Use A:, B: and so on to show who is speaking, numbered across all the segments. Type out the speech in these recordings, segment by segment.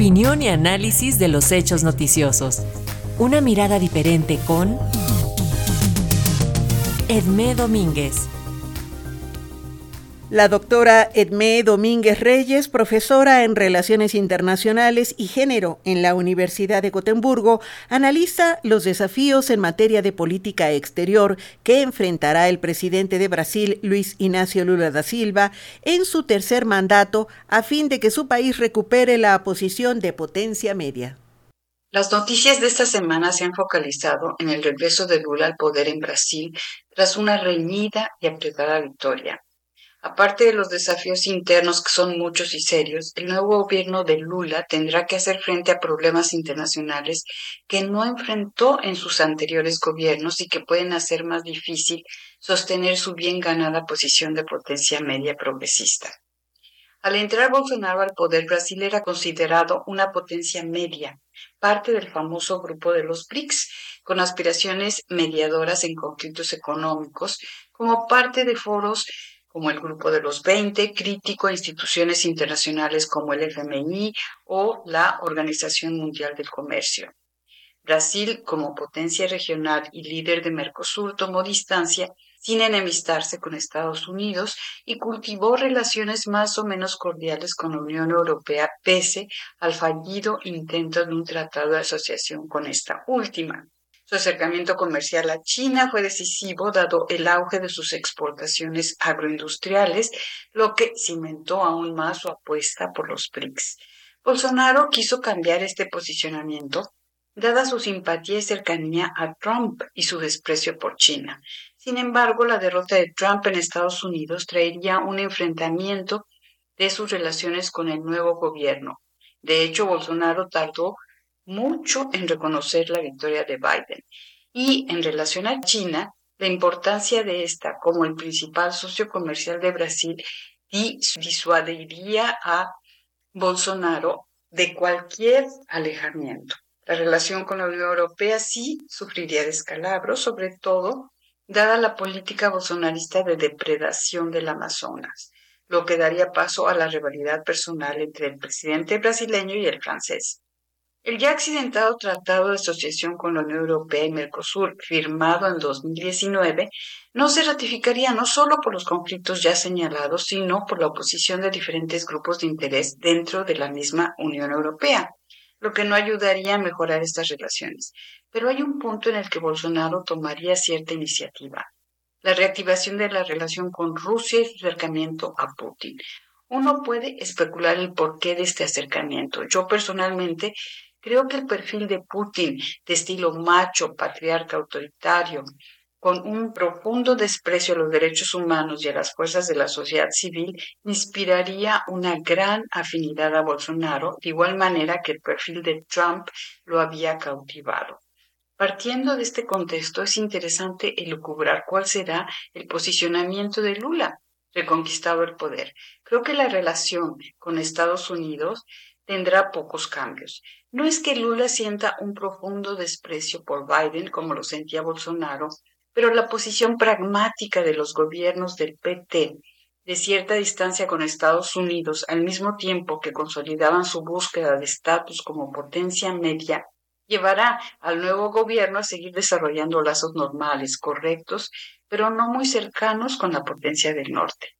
A: Opinión y análisis de los hechos noticiosos. Una mirada diferente con Edmé Domínguez.
B: La doctora Edmé Domínguez Reyes, profesora en Relaciones Internacionales y Género en la Universidad de Gotemburgo, analiza los desafíos en materia de política exterior que enfrentará el presidente de Brasil, Luis Ignacio Lula da Silva, en su tercer mandato a fin de que su país recupere la posición de potencia media.
C: Las noticias de esta semana se han focalizado en el regreso de Lula al poder en Brasil tras una reñida y apretada victoria. Aparte de los desafíos internos que son muchos y serios, el nuevo gobierno de Lula tendrá que hacer frente a problemas internacionales que no enfrentó en sus anteriores gobiernos y que pueden hacer más difícil sostener su bien ganada posición de potencia media progresista. Al entrar Bolsonaro al poder, Brasil era considerado una potencia media, parte del famoso grupo de los BRICS, con aspiraciones mediadoras en conflictos económicos, como parte de foros como el Grupo de los 20, crítico a instituciones internacionales como el FMI o la Organización Mundial del Comercio. Brasil, como potencia regional y líder de Mercosur, tomó distancia sin enemistarse con Estados Unidos y cultivó relaciones más o menos cordiales con la Unión Europea pese al fallido intento de un tratado de asociación con esta última. Su acercamiento comercial a China fue decisivo dado el auge de sus exportaciones agroindustriales, lo que cimentó aún más su apuesta por los BRICS. Bolsonaro quiso cambiar este posicionamiento dada su simpatía y cercanía a Trump y su desprecio por China. Sin embargo, la derrota de Trump en Estados Unidos traería un enfrentamiento de sus relaciones con el nuevo gobierno. De hecho, Bolsonaro tardó mucho en reconocer la victoria de Biden. Y en relación a China, la importancia de esta como el principal socio comercial de Brasil disuadiría a Bolsonaro de cualquier alejamiento. La relación con la Unión Europea sí sufriría descalabro, sobre todo dada la política bolsonarista de depredación del Amazonas, lo que daría paso a la rivalidad personal entre el presidente brasileño y el francés. El ya accidentado Tratado de Asociación con la Unión Europea y Mercosur, firmado en 2019, no se ratificaría no solo por los conflictos ya señalados, sino por la oposición de diferentes grupos de interés dentro de la misma Unión Europea, lo que no ayudaría a mejorar estas relaciones. Pero hay un punto en el que Bolsonaro tomaría cierta iniciativa, la reactivación de la relación con Rusia y su acercamiento a Putin. Uno puede especular el porqué de este acercamiento. Yo personalmente Creo que el perfil de Putin, de estilo macho, patriarca, autoritario, con un profundo desprecio a los derechos humanos y a las fuerzas de la sociedad civil, inspiraría una gran afinidad a Bolsonaro, de igual manera que el perfil de Trump lo había cautivado. Partiendo de este contexto, es interesante elucubrar cuál será el posicionamiento de Lula, reconquistado el poder. Creo que la relación con Estados Unidos tendrá pocos cambios. No es que Lula sienta un profundo desprecio por Biden como lo sentía Bolsonaro, pero la posición pragmática de los gobiernos del PT de cierta distancia con Estados Unidos al mismo tiempo que consolidaban su búsqueda de estatus como potencia media llevará al nuevo gobierno a seguir desarrollando lazos normales, correctos, pero no muy cercanos con la potencia del norte.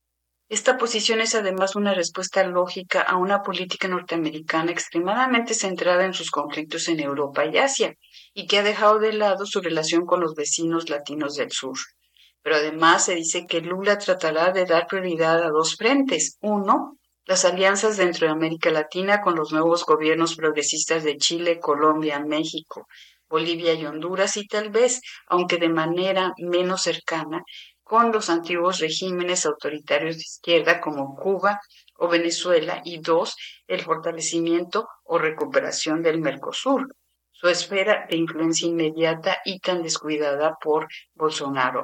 C: Esta posición es además una respuesta lógica a una política norteamericana extremadamente centrada en sus conflictos en Europa y Asia, y que ha dejado de lado su relación con los vecinos latinos del sur. Pero además se dice que Lula tratará de dar prioridad a dos frentes. Uno, las alianzas dentro de América Latina con los nuevos gobiernos progresistas de Chile, Colombia, México, Bolivia y Honduras, y tal vez, aunque de manera menos cercana, con los antiguos regímenes autoritarios de izquierda como Cuba o Venezuela y dos, el fortalecimiento o recuperación del Mercosur, su esfera de influencia inmediata y tan descuidada por Bolsonaro.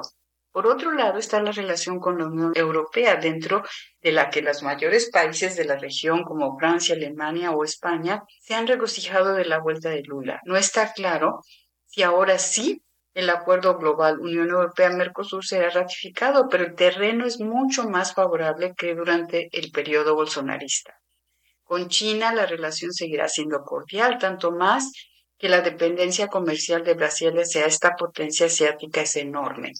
C: Por otro lado está la relación con la Unión Europea, dentro de la que los mayores países de la región como Francia, Alemania o España se han regocijado de la vuelta de Lula. No está claro si ahora sí el acuerdo global Unión Europea-Mercosur será ratificado, pero el terreno es mucho más favorable que durante el periodo bolsonarista. Con China la relación seguirá siendo cordial, tanto más que la dependencia comercial de Brasil hacia esta potencia asiática es enorme.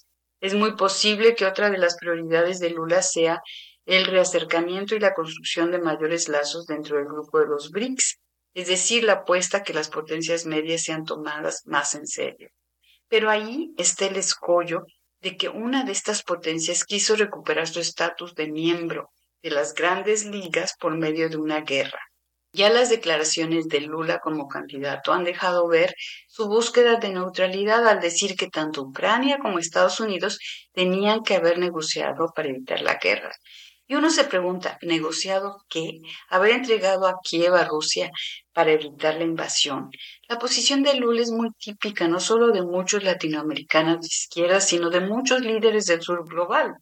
C: Es muy posible que otra de las prioridades de Lula sea el reacercamiento y la construcción de mayores lazos dentro del grupo de los BRICS, es decir, la apuesta que las potencias medias sean tomadas más en serio. Pero ahí está el escollo de que una de estas potencias quiso recuperar su estatus de miembro de las grandes ligas por medio de una guerra. Ya las declaraciones de Lula como candidato han dejado ver su búsqueda de neutralidad al decir que tanto Ucrania como Estados Unidos tenían que haber negociado para evitar la guerra. Y uno se pregunta, ¿negociado qué? ¿Haber entregado a Kiev a Rusia para evitar la invasión? La posición de Lula es muy típica no solo de muchos latinoamericanos de izquierda, sino de muchos líderes del sur global.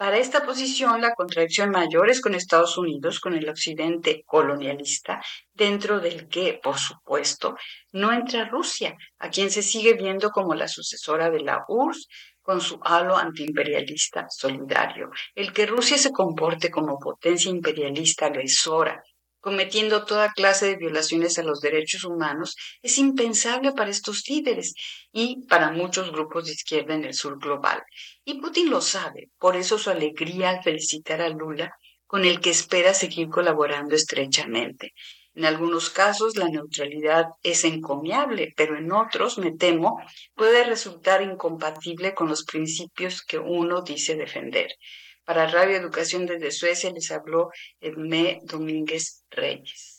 C: Para esta posición, la contradicción mayor es con Estados Unidos, con el occidente colonialista, dentro del que, por supuesto, no entra Rusia, a quien se sigue viendo como la sucesora de la URSS, con su halo antiimperialista solidario. El que Rusia se comporte como potencia imperialista agresora, cometiendo toda clase de violaciones a los derechos humanos, es impensable para estos líderes y para muchos grupos de izquierda en el sur global. Y Putin lo sabe, por eso su alegría al felicitar a Lula, con el que espera seguir colaborando estrechamente. En algunos casos la neutralidad es encomiable, pero en otros, me temo, puede resultar incompatible con los principios que uno dice defender. Para Radio Educación desde Suecia les habló Edmé Domínguez Reyes.